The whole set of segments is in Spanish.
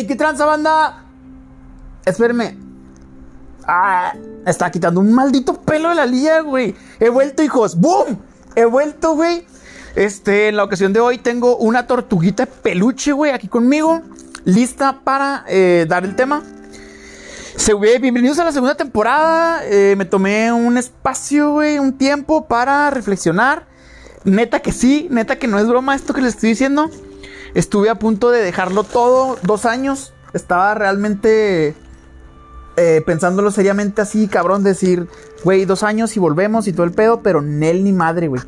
¡Ey! ¿Qué tranza, banda? Espérenme. Ah, está quitando un maldito pelo de la lía, güey. He vuelto, hijos. ¡Boom! He vuelto, güey. Este, en la ocasión de hoy tengo una tortuguita de peluche, güey, aquí conmigo. Lista para eh, dar el tema. Se, bienvenidos a la segunda temporada. Eh, me tomé un espacio, güey, un tiempo para reflexionar. Neta que sí, neta que no es broma esto que les estoy diciendo. Estuve a punto de dejarlo todo, dos años. Estaba realmente eh, pensándolo seriamente así, cabrón, decir, güey, dos años y volvemos y todo el pedo, pero Nel ni madre, güey.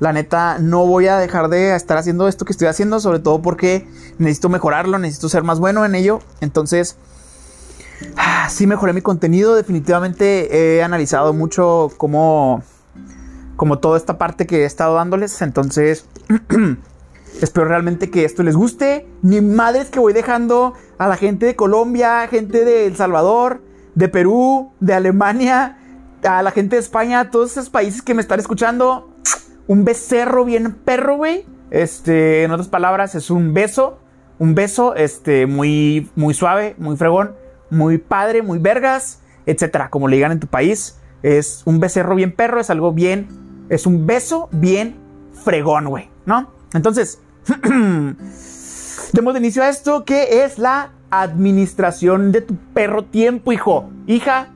La neta, no voy a dejar de estar haciendo esto que estoy haciendo, sobre todo porque necesito mejorarlo, necesito ser más bueno en ello. Entonces, ah, sí mejoré mi contenido, definitivamente he analizado mucho cómo, como toda esta parte que he estado dándoles. Entonces, Espero realmente que esto les guste. Ni madres que voy dejando a la gente de Colombia, gente de El Salvador, de Perú, de Alemania, a la gente de España, a todos esos países que me están escuchando. Un becerro bien perro, güey. Este, en otras palabras, es un beso. Un beso, este, muy, muy suave, muy fregón, muy padre, muy vergas, etcétera. Como le digan en tu país. Es un becerro bien perro, es algo bien. Es un beso bien fregón, güey, ¿no? Entonces, Demos de inicio a esto, que es la administración de tu perro tiempo, hijo. Hija,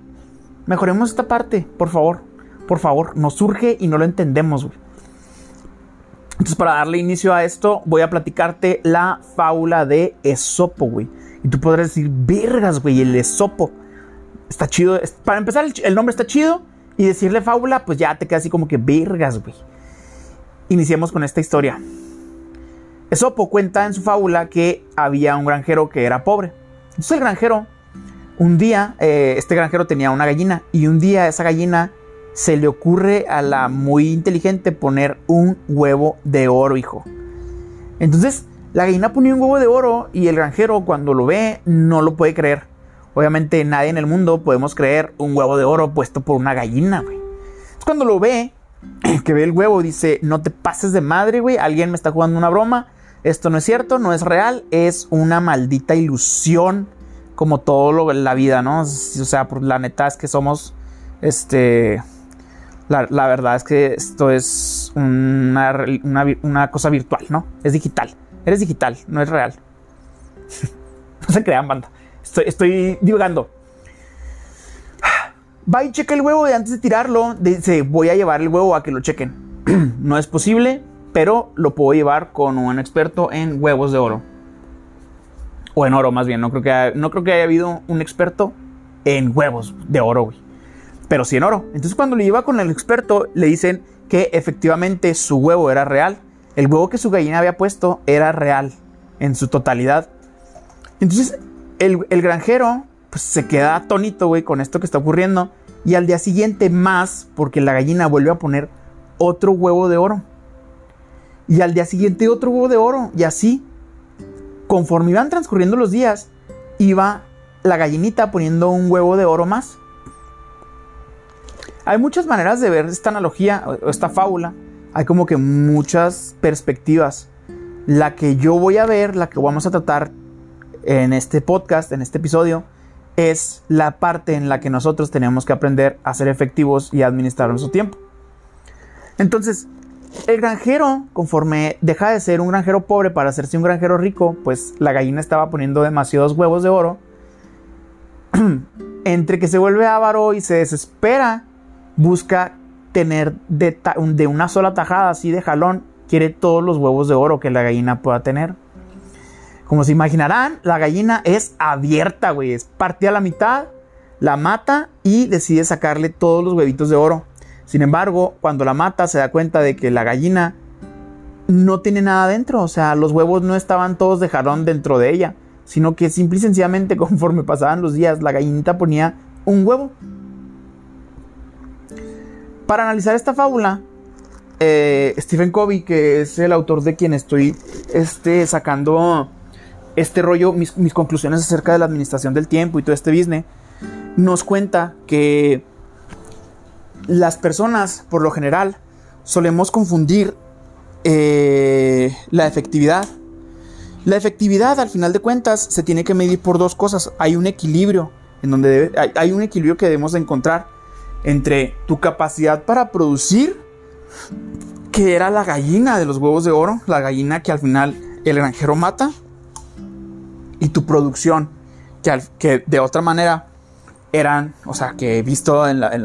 mejoremos esta parte, por favor. Por favor, nos surge y no lo entendemos, güey. Entonces, para darle inicio a esto, voy a platicarte la fábula de Esopo, güey. Y tú podrás decir, vergas, güey, el Esopo. Está chido. Para empezar, el nombre está chido. Y decirle fábula, pues ya te queda así como que vergas, güey. Iniciemos con esta historia. Esopo cuenta en su fábula que había un granjero que era pobre. Entonces el granjero, un día, eh, este granjero tenía una gallina y un día esa gallina se le ocurre a la muy inteligente poner un huevo de oro, hijo. Entonces la gallina ponía un huevo de oro y el granjero cuando lo ve no lo puede creer. Obviamente nadie en el mundo podemos creer un huevo de oro puesto por una gallina, güey. cuando lo ve, que ve el huevo, dice, no te pases de madre, güey, alguien me está jugando una broma esto no es cierto, no es real, es una maldita ilusión como todo lo la vida, ¿no? O sea, la neta es que somos, este, la, verdad es que esto es una, cosa virtual, ¿no? Es digital, eres digital, no es real. no se crean, banda. Estoy, estoy divagando. Va y checa el huevo y antes de tirarlo, dice, voy a llevar el huevo a que lo chequen. no es posible, pero lo puedo llevar con un experto en huevos de oro. O en oro más bien, no creo que haya, no creo que haya habido un experto en huevos de oro, güey. Pero sí en oro. Entonces cuando le lleva con el experto, le dicen que efectivamente su huevo era real. El huevo que su gallina había puesto era real en su totalidad. Entonces el, granjero pues, se queda atónito, güey, con esto que está ocurriendo. Y al día siguiente más, porque la gallina vuelve a poner otro huevo de oro y al día siguiente otro huevo de oro y así. Conforme iban transcurriendo los días, iba la gallinita poniendo un huevo de oro más. Hay muchas maneras de ver esta analogía o esta fábula. Hay como que muchas perspectivas. La que yo voy a ver, la que vamos a tratar en este podcast, en este episodio, es la parte en la que nosotros tenemos que aprender a ser efectivos y administrar nuestro tiempo. Entonces, el granjero, conforme deja de ser un granjero pobre para hacerse un granjero rico, pues la gallina estaba poniendo demasiados huevos de oro. Entre que se vuelve avaro y se desespera, busca tener de, de, una sola tajada, así de jalón, quiere todos los huevos de oro que la gallina pueda tener. Como se imaginarán, la gallina es abierta, güey, es partida a la mitad, la mata y decide sacarle todos los huevitos de oro. Sin embargo, cuando la mata se da cuenta de que la gallina no tiene nada dentro, o sea, los huevos no estaban todos de jarón dentro de ella, sino que simple y sencillamente conforme pasaban los días, la gallinita ponía un huevo. Para analizar esta fábula, eh, Stephen Covey, que es el autor de quien estoy este, sacando este rollo, mis, mis conclusiones acerca de la administración del tiempo y todo este business, nos cuenta que las personas, por lo general, solemos confundir eh, la efectividad, La efectividad, al final de cuentas, se tiene que medir por dos cosas. Hay un equilibrio, en donde hay, un equilibrio que debemos de encontrar entre tu capacidad para producir, que era la gallina de los huevos de oro, la gallina que al final el granjero mata, y tu producción, que de otra manera eran, o sea, que visto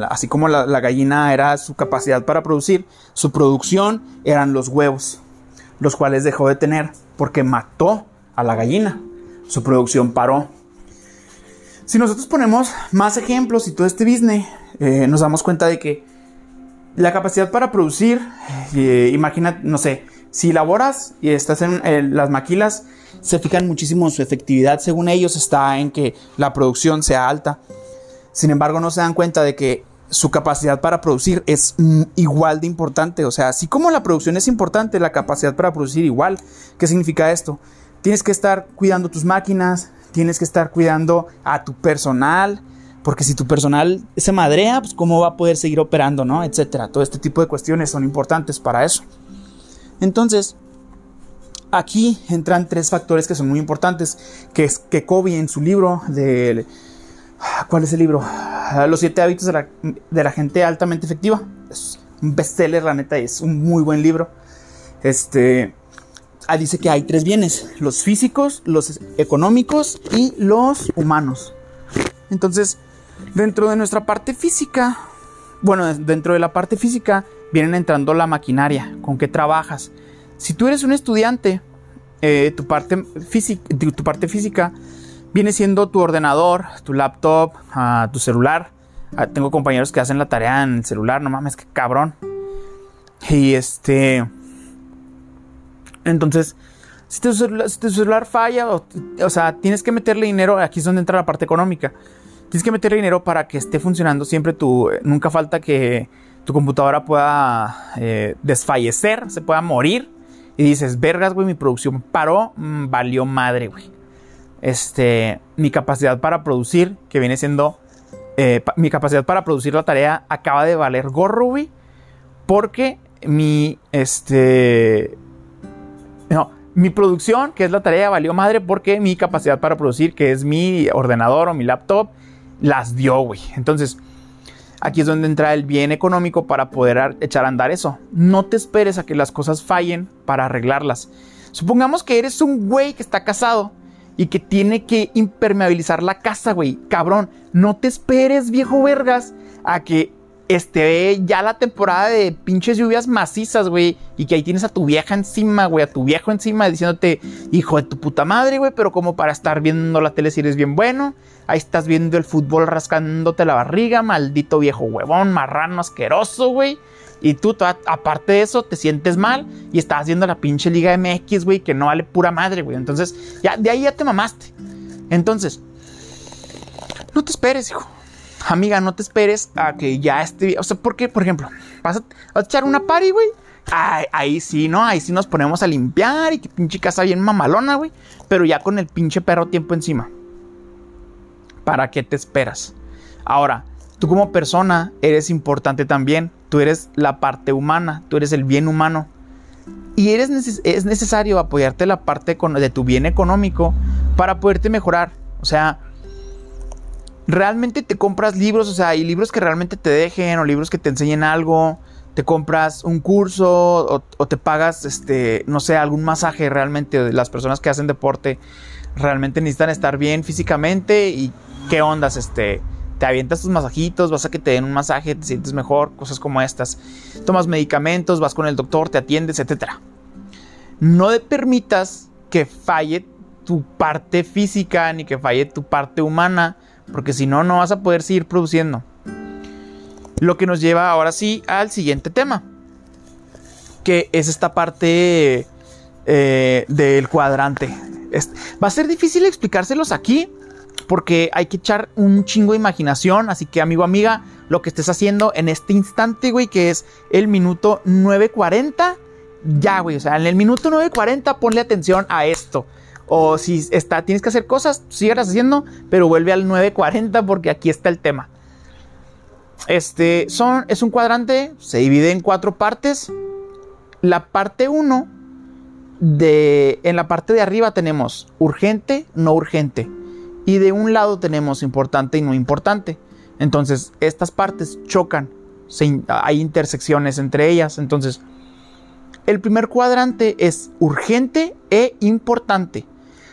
así como la, gallina era su capacidad para producir, su producción eran los huevos, los cuales dejó de tener porque mató a la gallina. Su producción paró. Si nosotros ponemos más ejemplos y todo este business, eh, nos damos cuenta de que la capacidad para producir, eh, imagina, no sé, si laboras y estás en las maquilas, se fijan muchísimo en su efectividad. Según ellos está en que la producción sea alta. Sin embargo, no se dan cuenta de que su capacidad para producir es igual de importante. O sea, así como la producción es importante, la capacidad para producir igual. ¿Qué significa esto? Tienes que estar cuidando tus máquinas, tienes que estar cuidando a tu personal, porque si tu personal se madrea, pues cómo va a poder seguir operando, ¿no? Etcétera. Todo este tipo de cuestiones son importantes para eso. Entonces, aquí entran tres factores que son muy importantes, que que Kobe en su libro de ¿Cuál es el libro? Ah, Los siete hábitos de la, gente altamente efectiva. Es un bestseller, la neta, es un muy buen libro. Este. Dice que hay tres bienes: los físicos, los económicos y los humanos. Entonces, dentro de nuestra parte física, bueno, dentro de la parte física vienen entrando la maquinaria, con qué trabajas. Si tú eres un estudiante, eh, tu parte física viene siendo tu ordenador, tu laptop, ah, tu celular. Ah, tengo compañeros que hacen la tarea en el celular, no mames, que cabrón. Y este. Entonces, si tu, celular, falla, o, sea, tienes que meterle dinero. Aquí es donde entra la parte económica. Tienes que meterle dinero para que esté funcionando siempre tu. Nunca falta que tu computadora pueda eh, desfallecer, se pueda morir. Y dices, vergas, güey, mi producción paró, mm, valió madre, güey este, mi capacidad para producir, que viene siendo eh, mi capacidad para producir la tarea acaba de valer gorro, güey, porque mi, este, no, mi producción, que es la tarea, valió madre porque mi capacidad para producir, que es mi ordenador o mi laptop, las dio, güey. Entonces, aquí es donde entra el bien económico para poder echar a andar eso. No te esperes a que las cosas fallen para arreglarlas. Supongamos que eres un güey que está casado y que tiene que impermeabilizar la casa, güey. Cabrón, no te esperes, viejo vergas, a que esté ya la temporada de pinches lluvias macizas, güey. Y que ahí tienes a tu vieja encima, güey, a tu viejo encima diciéndote, hijo de tu puta madre, güey, pero como para estar viendo la tele si eres bien bueno. Ahí estás viendo el fútbol rascándote la barriga, maldito viejo huevón, marrano asqueroso, güey. Y tú, aparte de eso, te sientes mal y estás haciendo la pinche Liga MX, güey, que no vale pura madre, güey. Entonces, ya, de ahí ya te mamaste. Entonces, no te esperes, hijo. Amiga, no te esperes a que ya esté. O sea, porque, por ejemplo, vas a, echar una party, güey. Ahí, sí, ¿no? Ahí sí nos ponemos a limpiar y que pinche casa bien mamalona, güey. Pero ya con el pinche perro tiempo encima. ¿Para qué te esperas? Ahora, tú como persona eres importante también tú eres la parte humana, tú eres el bien humano. Y eres es necesario apoyarte la parte de tu bien económico para poderte mejorar. O sea, realmente te compras libros, o sea, hay libros que realmente te dejen o libros que te enseñen algo. Te compras un curso o, o te pagas, este, no sé, algún masaje realmente. Las personas que hacen deporte realmente necesitan estar bien físicamente y qué ondas, este te avientas tus masajitos, vas a que te den un masaje, te sientes mejor, cosas como estas. Tomas medicamentos, vas con el doctor, te atiendes, etc. No te permitas que falle tu parte física ni que falle tu parte humana, porque si no, no vas a poder seguir produciendo. Lo que nos lleva ahora sí al siguiente tema, que es esta parte eh, del cuadrante. va a ser difícil explicárselos aquí, porque hay que echar un chingo de imaginación. Así que, amigo, amiga, lo que estés haciendo en este instante, güey, que es el minuto 9.40, ya, güey, o sea, en el minuto 9.40 ponle atención a esto. O si está, tienes que hacer cosas, sigas haciendo, pero vuelve al 9.40 porque aquí está el tema. Este son, es un cuadrante, se divide en cuatro partes. La parte 1 de en la parte de arriba tenemos urgente, no urgente. Y de un lado tenemos importante y no importante. Entonces, estas partes chocan. hay intersecciones entre ellas. Entonces, el primer cuadrante es urgente e importante.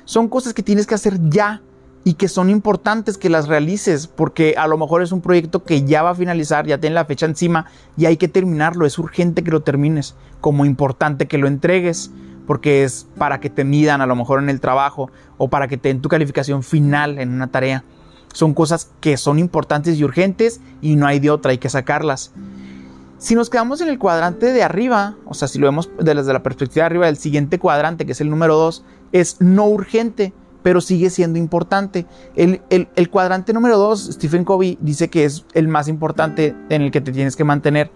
Son cosas que tienes que hacer ya y que son importantes que las realices porque a lo mejor es un proyecto que ya va a finalizar, ya tiene la fecha encima y hay que terminarlo. Es urgente que lo termines, como importante que lo entregues porque es para que te midan a lo mejor en el trabajo o para que te den tu calificación final en una tarea. Son cosas que son importantes y urgentes y no hay de otra, hay que sacarlas. Si nos quedamos en el cuadrante de arriba, o sea, si lo vemos desde la perspectiva de arriba, el siguiente cuadrante, que es el número 2, es no urgente, pero sigue siendo importante. El, el cuadrante número 2, Stephen Covey dice que es el más importante en el que te tienes que mantener.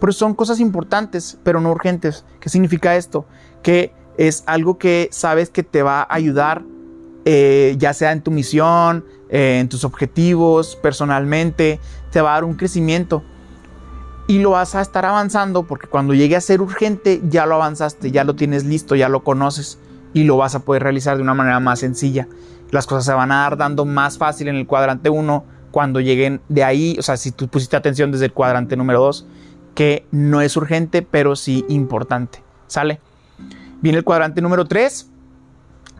Pero son cosas importantes, pero no urgentes. ¿Qué significa esto? Que es algo que sabes que te va a ayudar, eh, ya sea en tu misión, eh, en tus objetivos, personalmente, te va a dar un crecimiento. Y lo vas a estar avanzando porque cuando llegue a ser urgente, ya lo avanzaste, ya lo tienes listo, ya lo conoces y lo vas a poder realizar de una manera más sencilla. Las cosas se van a dar dando más fácil en el cuadrante 1 cuando lleguen de ahí, o sea, si tú pusiste atención desde el cuadrante número 2 que no es urgente, pero sí importante. ¿Sale? Viene el cuadrante número 3,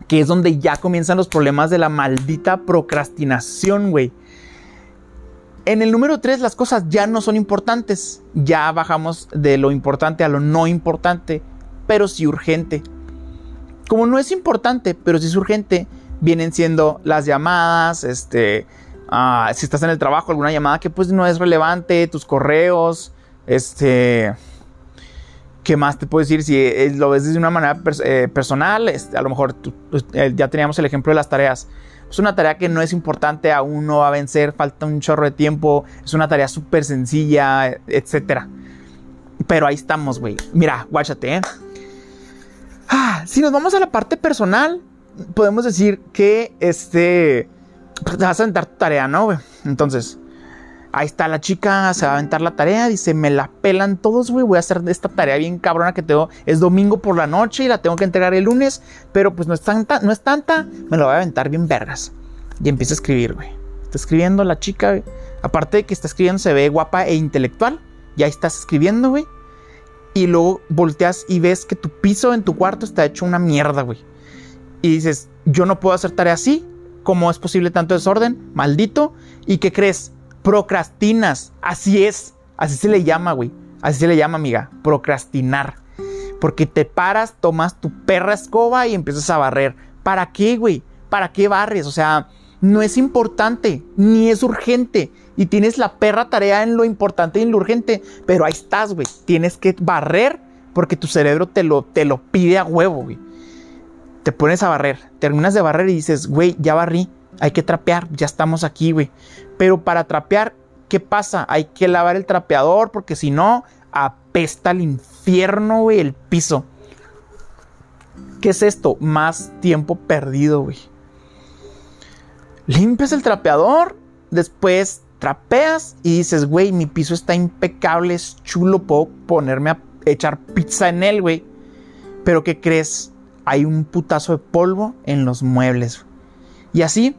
que es donde ya comienzan los problemas de la maldita procrastinación, güey. En el número 3 las cosas ya no son importantes, ya bajamos de lo importante a lo no importante, pero sí urgente. Como no es importante, pero sí es urgente, vienen siendo las llamadas, este, ah, si estás en el trabajo, alguna llamada que pues no es relevante, tus correos, este. ¿Qué más te puedo decir? Si lo ves de una manera eh, personal, este, a lo mejor pues, eh, ya teníamos el ejemplo de las tareas. Es una tarea que no es importante, aún no va a vencer, falta un chorro de tiempo, es una tarea súper sencilla, etc. Pero ahí estamos, güey. Mira, guáchate, ¿eh? Ah, si nos vamos a la parte personal, podemos decir que este. Pues, vas a aventar tu tarea, ¿no, güey? Entonces, Ahí está la chica, se va a aventar la tarea, dice, me la pelan todos, güey, voy a hacer esta tarea bien cabrona que tengo, es domingo por la noche y la tengo que entregar el lunes, pero pues no es tanta, no es tanta, me la voy a aventar bien vergas. Y empieza a escribir, güey. Está escribiendo la chica, Aparte de que está escribiendo, se ve guapa e intelectual. Ya estás escribiendo, güey. Y luego volteas y ves que tu piso en tu cuarto está hecho una mierda, güey. Y dices, yo no puedo hacer tarea así. ¿Cómo es posible tanto desorden? Maldito. ¿Y qué crees? Procrastinas. Así es. Así se le llama, güey. Así se le llama, amiga. Procrastinar. Porque te paras, tomas tu perra escoba y empiezas a barrer. ¿Para qué, güey? ¿Para qué barres? O sea, no es importante, ni es urgente. Y tienes la perra tarea en lo importante y en lo urgente. Pero ahí estás, güey. Tienes que barrer porque tu cerebro te lo, te lo pide a huevo, güey. Te pones a barrer. Terminas de barrer y dices, güey, ya barrí. Hay que trapear. Ya estamos aquí, güey. Pero para trapear, ¿qué pasa? Hay que lavar el trapeador porque si no, apesta el infierno, güey, el piso. ¿Qué es esto? Más tiempo perdido, güey. Limpias el trapeador, después trapeas y dices, güey, mi piso está impecable, es chulo, puedo ponerme a echar pizza en él, güey. Pero ¿qué crees? Hay un putazo de polvo en los muebles. Y así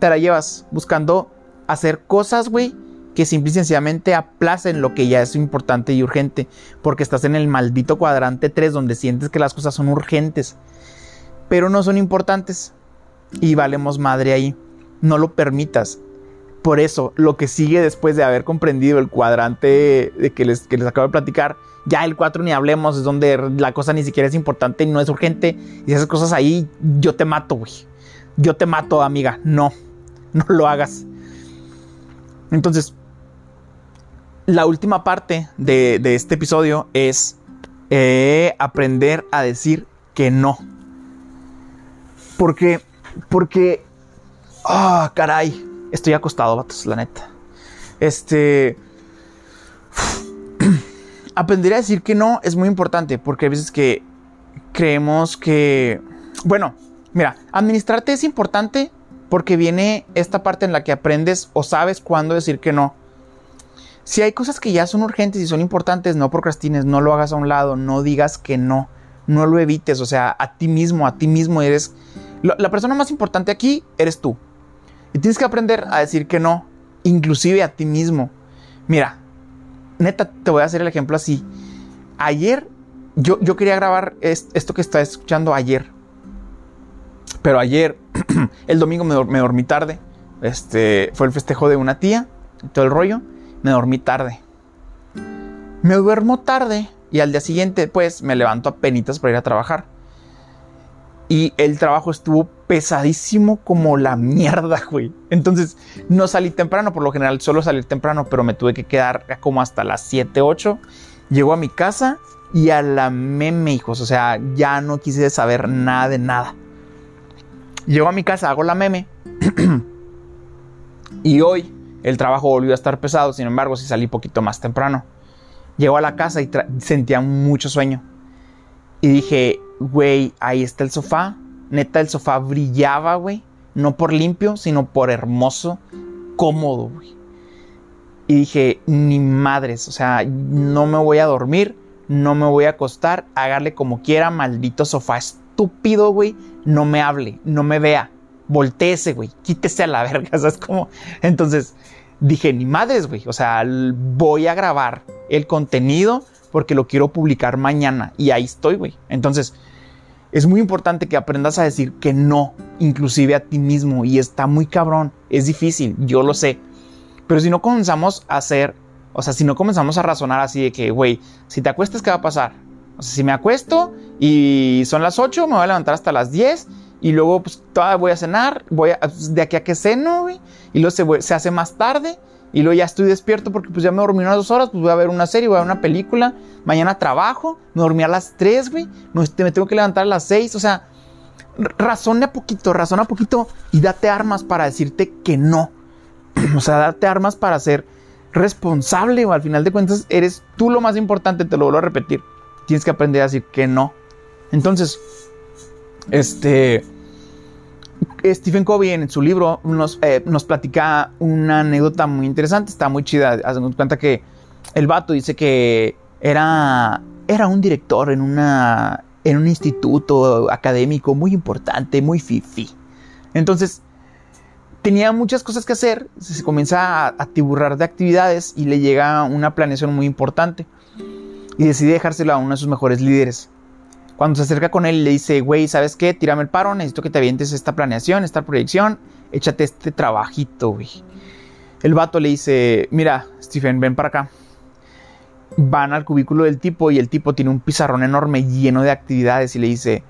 te la llevas buscando hacer cosas, güey, que simple y sencillamente aplacen lo que ya es importante y urgente, porque estás en el maldito cuadrante 3 donde sientes que las cosas son urgentes, pero no son importantes y valemos madre ahí. No lo permitas. Por eso, lo que sigue después de haber comprendido el cuadrante de que les, que les acabo de platicar, ya el 4 ni hablemos, es donde la cosa ni siquiera es importante y no es urgente. Y esas cosas ahí, yo te mato, güey. Yo te mato, amiga. No, no lo hagas. Entonces, la última parte de, este episodio es eh, aprender a decir que no. Porque, porque, ah, caray, estoy acostado, vatos, la neta. Este, aprender a decir que no es muy importante porque hay veces que creemos que, bueno, mira, administrarte es importante porque viene esta parte en la que aprendes o sabes cuándo decir que no. Si hay cosas que ya son urgentes y son importantes, no procrastines, no lo hagas a un lado, no digas que no. no lo evites, o sea, a ti mismo, a ti mismo eres... La persona más importante aquí eres tú. Y tienes que aprender a decir que no, inclusive a ti mismo. Mira, neta, te voy a hacer el ejemplo así. Ayer, yo, yo quería grabar esto que estás escuchando ayer. Pero ayer, el domingo me, dormí tarde. Este, fue el festejo de una tía, todo el rollo. Me dormí tarde. Me duermo tarde y al día siguiente, pues, me levanto a penitas para ir a trabajar. Y el trabajo estuvo pesadísimo como la mierda, güey. Entonces no salí temprano, por lo general solo salir temprano, pero me tuve que quedar como hasta las 7, 8. Llego a mi casa y a la meme, hijos. O sea, ya no quise saber nada de nada. Llego a mi casa, hago la meme. y hoy el trabajo volvió a estar pesado, sin embargo, sí salí poquito más temprano. Llego a la casa y sentía mucho sueño. Y dije, güey, ahí está el sofá. Neta, el sofá brillaba, güey. No por limpio, sino por hermoso, cómodo, güey. Y dije, ni madres, o sea, no me voy a dormir, no me voy a acostar, hágale como quiera, maldito sofá estúpido, güey. No me hable, no me vea. Voltéese, güey. Quítese a la verga, ¿sabes cómo? Entonces dije, ni madres, güey. O sea, voy a grabar el contenido porque lo quiero publicar mañana. Y ahí estoy, güey. Entonces, es muy importante que aprendas a decir que no, inclusive a ti mismo. Y está muy cabrón. Es difícil, yo lo sé. Pero si no comenzamos a hacer, o sea, si no comenzamos a razonar así de que, güey, si te acuestas, ¿qué va a pasar? O sea, si me acuesto y son las 8, me voy a levantar hasta las 10 y luego pues todavía voy a cenar, voy a, de aquí a que ceno, güey, y luego se, hace más tarde y luego ya estoy despierto porque pues ya me dormí unas dos horas, pues voy a ver una serie, voy a ver una película. Mañana trabajo, me dormí a las 3, güey. Me tengo que levantar a las 6. O sea, razona poquito, razona poquito y date armas para decirte que no. o sea, date armas para ser responsable o al final de cuentas eres tú lo más importante, te lo vuelvo a repetir. Tienes que aprender a decir que no. Entonces, este Stephen Covey en su libro nos, eh, platica una anécdota muy interesante, está muy chida. Hacemos cuenta que el vato dice que era, era un director en, una, en un instituto académico muy importante, muy fifi. Entonces, tenía muchas cosas que hacer, se comienza a atiburrar de actividades y le llega una planeación muy importante. Y decide dejárselo a uno de sus mejores líderes. Cuando se acerca con él le dice, güey, ¿sabes qué? Tírame el paro, necesito que te avientes esta planeación, esta proyección, échate este trabajito, güey. El vato le dice, mira, Stephen, ven para acá. Van al cubículo del tipo y el tipo tiene un pizarrón enorme lleno de actividades y le dice,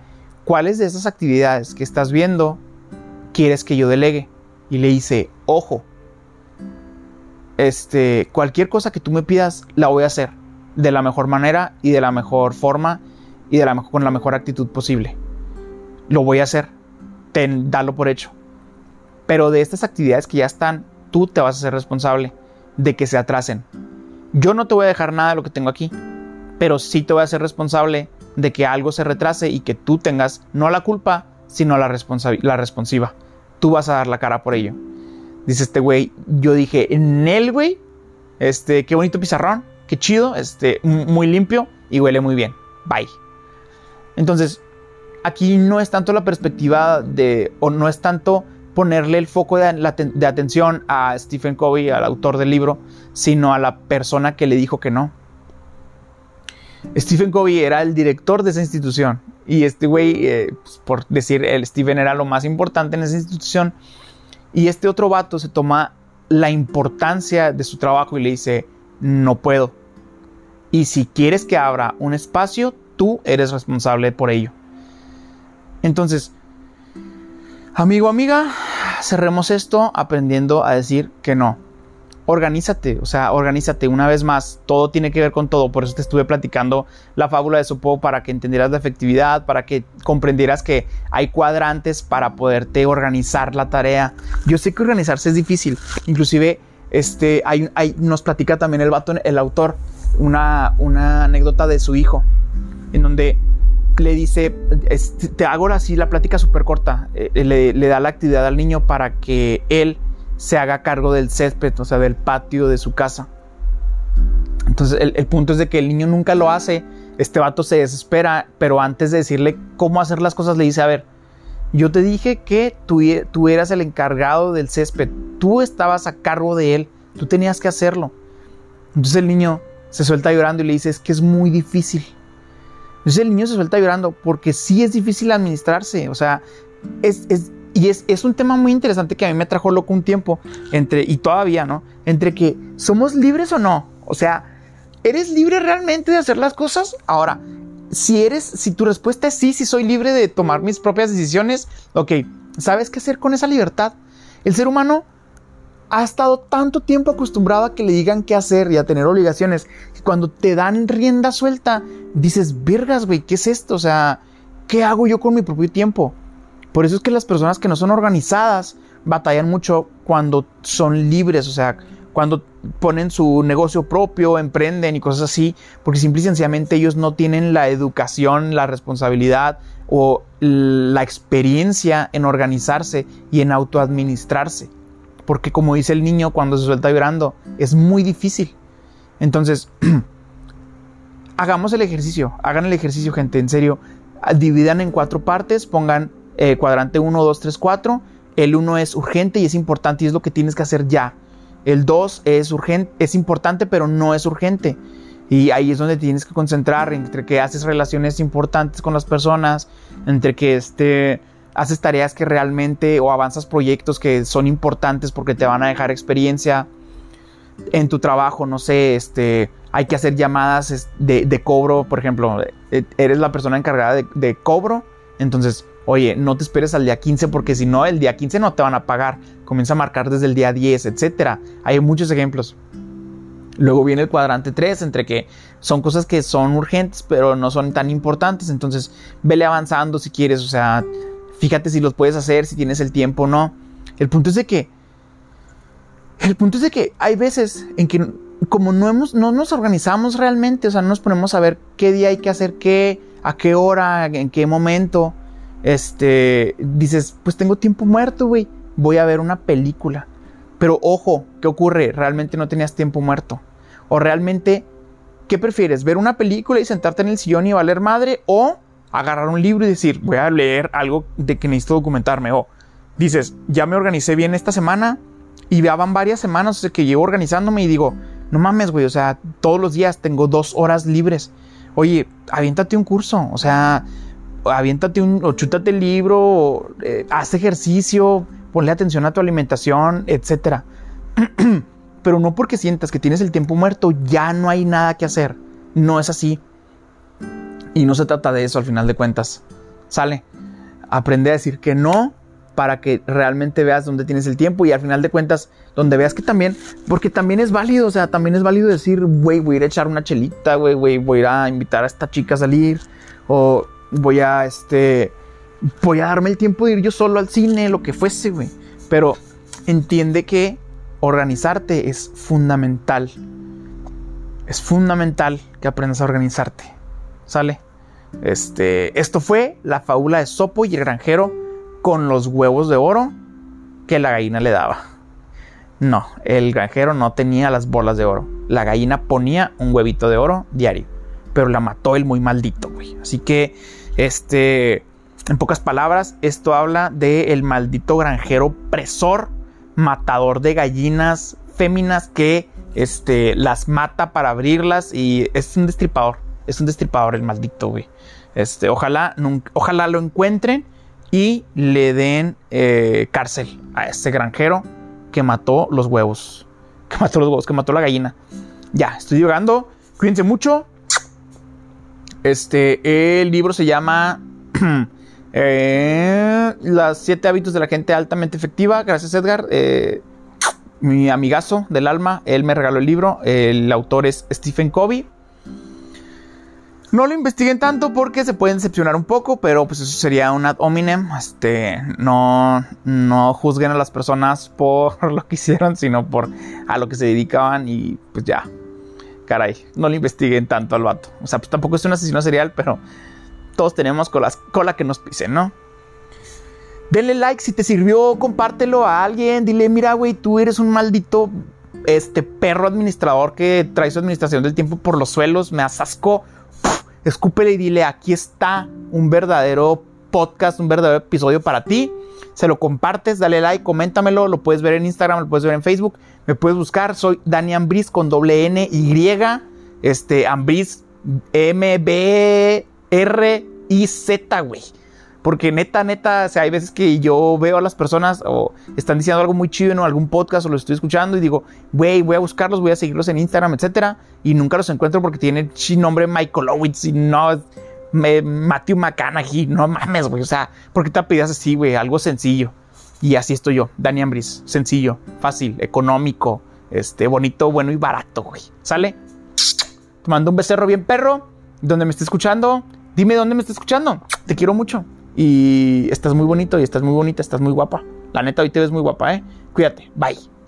¿cuáles de esas actividades que estás viendo quieres que yo delegue? Y le dice, ojo, este, cualquier cosa que tú me pidas la voy a hacer de la mejor manera y de la mejor forma y de la, con la mejor actitud posible. Lo voy a hacer. Ten, dalo por hecho. Pero de estas actividades que ya están, tú te vas a ser responsable de que se atrasen. Yo no te voy a dejar nada de lo que tengo aquí, pero sí te voy a ser responsable de que algo se retrase y que tú tengas no la culpa, sino la, la responsiva. Tú vas a dar la cara por ello. Dice este güey, yo dije, en él, güey, este, qué bonito pizarrón, qué chido, este, muy limpio y huele muy bien. Bye. Entonces, aquí no es tanto la perspectiva de, o no es tanto ponerle el foco de, atención a Stephen Covey, al autor del libro, sino a la persona que le dijo que no. Stephen Covey era el director de esa institución y este güey, eh, pues, por decir, el Stephen era lo más importante en esa institución y este otro vato se toma la importancia de su trabajo y le dice, no puedo. Y si quieres que abra un espacio, tú eres responsable por ello. Entonces, amigo, amiga, cerremos esto aprendiendo a decir que no. Organízate, o sea, organízate una vez más. Todo tiene que ver con todo. Por eso te estuve platicando la fábula de Sopo para que entendieras la efectividad, para que comprendieras que hay cuadrantes para poderte organizar la tarea. Yo sé que organizarse es difícil. Inclusive, este, hay, nos platica también el vato, el autor, una, una anécdota de su hijo en donde le dice, te hago así la plática súper corta, eh, le, da la actividad al niño para que él se haga cargo del césped, o sea, del patio de su casa. Entonces el, punto es de que el niño nunca lo hace este vato se desespera, pero antes de decirle cómo hacer las cosas, le dice, a ver, yo te dije que tú, tú eras el encargado del césped, tú estabas a cargo de él, tú tenías que hacerlo. Entonces el niño se suelta llorando y le dice, que es muy difícil. Entonces el niño se suelta llorando porque sí es difícil administrarse, o sea, es, es y es, es, un tema muy interesante que a mí me trajo loco un tiempo, entre, y todavía, ¿no? Entre que somos libres o no. O sea, ¿eres libre realmente de hacer las cosas? Ahora, si eres, si tu respuesta es sí, si soy libre de tomar mis propias decisiones, ok, ¿sabes qué hacer con esa libertad? El ser humano ha estado tanto tiempo acostumbrado a que le digan qué hacer y a tener obligaciones, que cuando te dan rienda suelta, dices, vergas, güey, ¿qué es esto? O sea, ¿qué hago yo con mi propio tiempo? Por eso es que las personas que no son organizadas batallan mucho cuando son libres, o sea, cuando ponen su negocio propio, emprenden y cosas así, porque simple y sencillamente ellos no tienen la educación, la responsabilidad o la experiencia en organizarse y en autoadministrarse. Porque como dice el niño cuando se suelta llorando, es muy difícil. Entonces, hagamos el ejercicio, hagan el ejercicio gente, en serio, dividan en cuatro partes, pongan eh, cuadrante 1, 2, 3, 4. El 1 es urgente y es importante y es lo que tienes que hacer ya. El 2 es urgente, es importante pero no es urgente. Y ahí es donde tienes que concentrar entre que haces relaciones importantes con las personas, entre que este, haces tareas que realmente o avanzas proyectos que son importantes porque te van a dejar experiencia en tu trabajo, no sé, este, hay que hacer llamadas de, cobro, por ejemplo, e, eres la persona encargada de, de cobro, entonces Oye, no te esperes al día 15 porque si no, el día 15 no te van a pagar. Comienza a marcar desde el día 10, etc. Hay muchos ejemplos. Luego viene el cuadrante 3, entre que son cosas que son urgentes, pero no son tan importantes. Entonces, vele avanzando si quieres. O sea, fíjate si los puedes hacer, si tienes el tiempo o no. El punto es de que. El punto es de que hay veces en que, como no, hemos, no nos organizamos realmente, o sea, no nos ponemos a ver qué día hay que hacer qué, a qué hora, en qué momento este, dices, pues tengo tiempo muerto, güey, voy a ver una película. Pero ojo, ¿qué ocurre? Realmente no tenías tiempo muerto. O realmente, ¿qué prefieres? ¿Ver una película y sentarte en el sillón y valer madre? O agarrar un libro y decir, voy a leer algo de que necesito documentarme. O dices, ya me organicé bien esta semana y ya varias semanas que llevo organizándome y digo, no mames, güey, o sea, todos los días tengo dos horas libres. Oye, aviéntate un curso, o sea, aviéntate un, o chútate el libro, eh, haz ejercicio, ponle atención a tu alimentación, etc. Pero no porque sientas que tienes el tiempo muerto, ya no hay nada que hacer. No es así. Y no se trata de eso al final de cuentas. Sale. Aprende a decir que no para que realmente veas dónde tienes el tiempo y al final de cuentas donde veas que también, porque también es válido, o sea, también es válido decir, güey, voy a ir a echar una chelita, güey, güey, voy a ir a invitar a esta chica a salir o voy a, este, voy a darme el tiempo de ir yo solo al cine, lo que fuese, güey. Pero entiende que organizarte es fundamental. Es fundamental que aprendas a organizarte. ¿Sale? Este, esto fue la fábula de Sopo y el granjero con los huevos de oro que la gallina le daba. No, el granjero no tenía las bolas de oro. La gallina ponía un huevito de oro diario. Pero la mató el muy maldito, güey. Así que este, en pocas palabras, esto habla de el maldito granjero presor, matador de gallinas féminas que este, las mata para abrirlas y es un destripador. Es un destripador el maldito, güey. Este, ojalá, ojalá lo encuentren y le den eh, cárcel a ese granjero que mató los huevos. Que mató los huevos, que mató la gallina. Ya, estoy llegando. Cuídense mucho. Este, el libro se llama eh, Las siete hábitos de la gente altamente efectiva. Gracias, Edgar. Eh, mi amigazo del alma, él me regaló el libro. El autor es Stephen Covey. No lo investiguen tanto porque se pueden decepcionar un poco, pero pues eso sería un ad hominem. Este, no, no juzguen a las personas por lo que hicieron, sino por a lo que se dedicaban y pues ya, caray, no le investiguen tanto al vato. O sea, pues tampoco es un asesino serial, pero todos tenemos cola que nos pisen, ¿no? Denle like si te sirvió, compártelo a alguien, dile, mira, güey, tú eres un maldito este perro administrador que trae su administración del tiempo por los suelos, me asasco. Escúpele y dile, aquí está un verdadero podcast, un verdadero episodio para ti. Se lo compartes, dale like, coméntamelo, lo puedes ver en Instagram, lo puedes ver en Facebook, me puedes buscar, soy Dani Ambris con doble N Y, este, Ambris M B R I Z, güey. Porque neta, neta, o sea, hay veces que yo veo a las personas o están diciendo algo muy chido en algún podcast o lo estoy escuchando y digo, güey, voy a buscarlos, voy a seguirlos en Instagram, etcétera, y nunca los encuentro porque tienen nombre Michael Owens y no me, Matthew McConaughey, no mames, güey, o sea, ¿por qué te pidas así, güey? Algo sencillo. Y así estoy yo, Dani Ambris, sencillo, fácil, económico, este, bonito, bueno y barato, güey. ¿Sale? Te mando un becerro bien perro, donde me esté escuchando, dime dónde me está escuchando. Te quiero mucho. Y estás muy bonito y estás muy bonita, estás muy guapa. La neta, hoy te ves muy guapa, ¿eh? Cuídate. Bye.